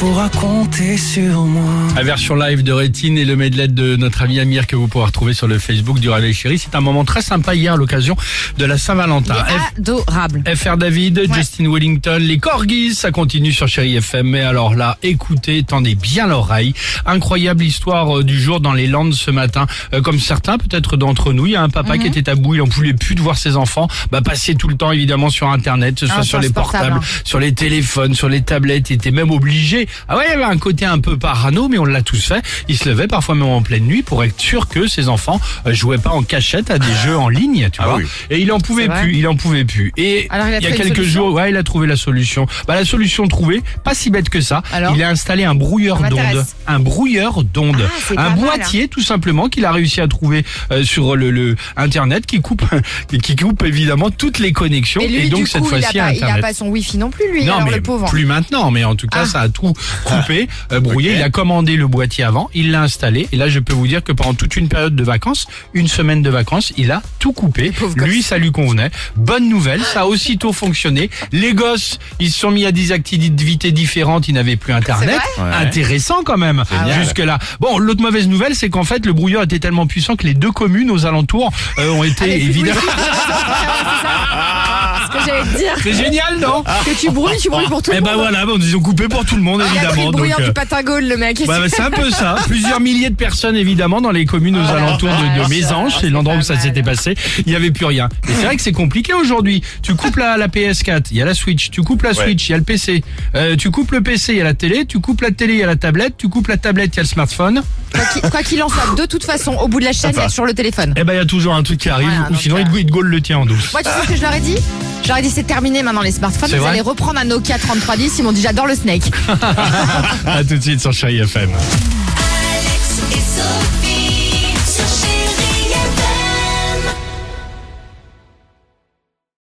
pourras compter sur moi. La version live de Rétine et le medley de notre ami Amir que vous pourrez retrouver sur le Facebook du Réveil Chéri. C'est un moment très sympa hier à l'occasion de la Saint-Valentin. F- Adorable. FR David, Justin Wellington, les Corgis, ça continue sur Chéri FM. Mais alors là, écoutez, tendez bien l'oreille. Incroyable histoire euh, du jour dans les Landes ce matin. Euh, comme certains, peut-être d'entre nous, il y a un papa qui était à bout, il en pouvait plus de voir ses enfants. Bah, passer tout le temps évidemment sur Internet, que ce soit Ah, sur les portables, sur les téléphones, sur les tablettes. Il était même obligé. Ah ouais, il y avait un côté un peu parano, mais on l'a tous fait. Il se levait parfois même en pleine nuit pour être sûr que ses enfants euh, jouaient pas en cachette à des jeux en ligne, tu Ah vois. oui. Et il en pouvait plus, il en pouvait plus. Et Alors, il y a quelques solution jours, ouais, il a trouvé la solution. Bah la solution trouvée, pas si bête que ça. Alors il a installé un brouilleur d'ondes, un brouilleur d'ondes, Ah, un mal, boîtier tout simplement qu'il a réussi à trouver euh, sur le, le internet qui coupe qui coupe évidemment toutes les connexions Et lui, et donc du cette coup, fois-ci pas, il a internet. pas son wifi non plus, lui. Non, alors mais le pauvre. plus maintenant, mais en tout cas, Ah. ça a tout coupé, euh, brouillé. Il a commandé le boîtier avant, il l'a installé, et là, je peux vous dire que pendant toute une période de vacances, une semaine de vacances, il a tout coupé. Lui, ça lui convenait. Bonne nouvelle, ça a aussitôt fonctionné. Les gosses, ils se sont mis à des activités différentes, ils n'avaient plus Internet. Intéressant quand même, Génial. jusque-là. Bon, l'autre mauvaise nouvelle, c'est qu'en fait, le brouilleur était tellement puissant que les deux communes aux alentours euh, ont été plus de évidemment. Ce que j'allais te dire. C'est génial, non Que tu brûles, tu brûles pour tout Eh le ben monde. voilà, bon, ils ont coupé pour tout le monde, Il a pris évidemment. le donc, brouillard euh, du patingole, le mec. bah, bah, c'est un peu ça. Plusieurs milliers de personnes, évidemment, dans les communes aux Oh alentours de, de Mésange, c'est c'est l'endroit où ça s'était passé. Il n'y avait plus rien. Et c'est vrai que c'est compliqué aujourd'hui. Tu coupes la, la PS4, il y a la Switch. Tu coupes la. Switch, il y a le PC. Euh, tu coupes le PC, il y a la télé. Tu coupes la télé, il y a la tablette. Tu coupes la tablette, il y a le smartphone. Quoi qu'il- en soit, de toute façon, au bout de la chaîne, il y a toujours le téléphone. Eh ben, il y a toujours un truc qui arrive. Voilà, ou sinon, euh, il te- gaule le tien en douce. Moi, tu sais ce que je leur ai dit? Je leur ai dit c'est terminé maintenant les smartphones. Vous allez reprendre un Nokia 3310. Ils m'ont dit j'adore le Snake. à tout de suite sur Chérie FM. Alex et Sophie.